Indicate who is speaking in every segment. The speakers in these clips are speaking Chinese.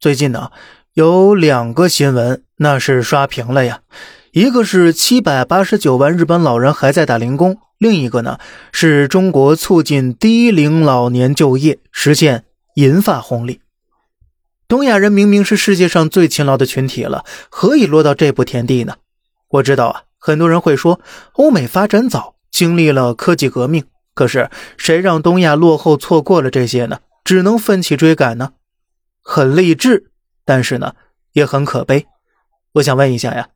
Speaker 1: 最近呢，有两个新闻那是刷屏了呀。一个是七百八十九万日本老人还在打零工，另一个呢是中国促进低龄老年就业，实现银发红利。东亚人明明是世界上最勤劳的群体了，何以落到这步田地呢？我知道啊，很多人会说欧美发展早，经历了科技革命，可是谁让东亚落后错过了这些呢？只能奋起追赶呢？很励志，但是呢，也很可悲。我想问一下呀，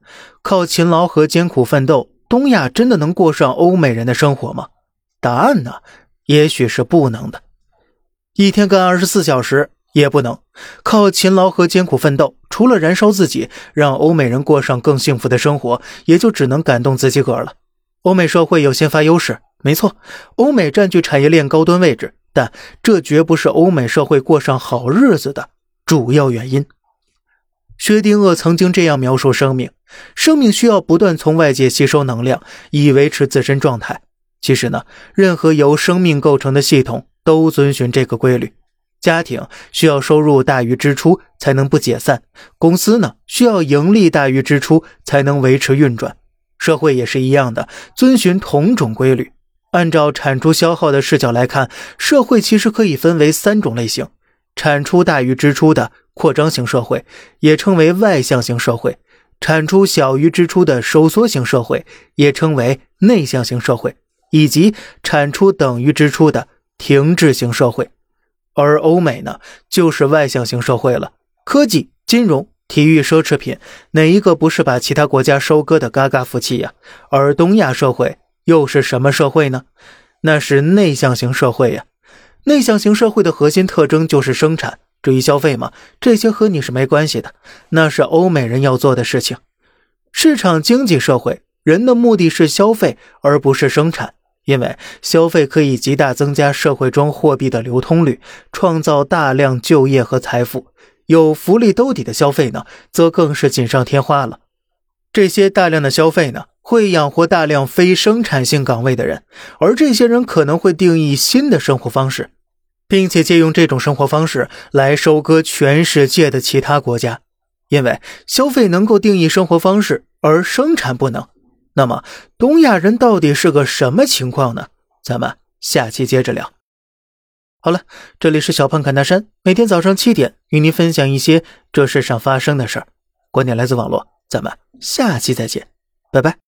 Speaker 1: 靠勤劳和艰苦奋斗，东亚真的能过上欧美人的生活吗？答案呢，也许是不能的。一天干二十四小时也不能。靠勤劳和艰苦奋斗，除了燃烧自己，让欧美人过上更幸福的生活，也就只能感动自己个儿了。欧美社会有先发优势，没错，欧美占据产业链高端位置，但这绝不是欧美社会过上好日子的。主要原因，薛定谔曾经这样描述生命：生命需要不断从外界吸收能量，以维持自身状态。其实呢，任何由生命构成的系统都遵循这个规律。家庭需要收入大于支出才能不解散，公司呢需要盈利大于支出才能维持运转，社会也是一样的，遵循同种规律。按照产出消耗的视角来看，社会其实可以分为三种类型。产出大于支出的扩张型社会，也称为外向型社会；产出小于支出的收缩型社会，也称为内向型社会；以及产出等于支出的停滞型社会。而欧美呢，就是外向型社会了。科技、金融、体育、奢侈品，哪一个不是把其他国家收割的嘎嘎服气呀？而东亚社会又是什么社会呢？那是内向型社会呀。内向型社会的核心特征就是生产。至于消费嘛，这些和你是没关系的，那是欧美人要做的事情。市场经济社会，人的目的是消费，而不是生产，因为消费可以极大增加社会中货币的流通率，创造大量就业和财富。有福利兜底的消费呢，则更是锦上添花了。这些大量的消费呢？会养活大量非生产性岗位的人，而这些人可能会定义新的生活方式，并且借用这种生活方式来收割全世界的其他国家。因为消费能够定义生活方式，而生产不能。那么，东亚人到底是个什么情况呢？咱们下期接着聊。好了，这里是小胖侃大山，每天早上七点与您分享一些这世上发生的事儿。观点来自网络，咱们下期再见，拜拜。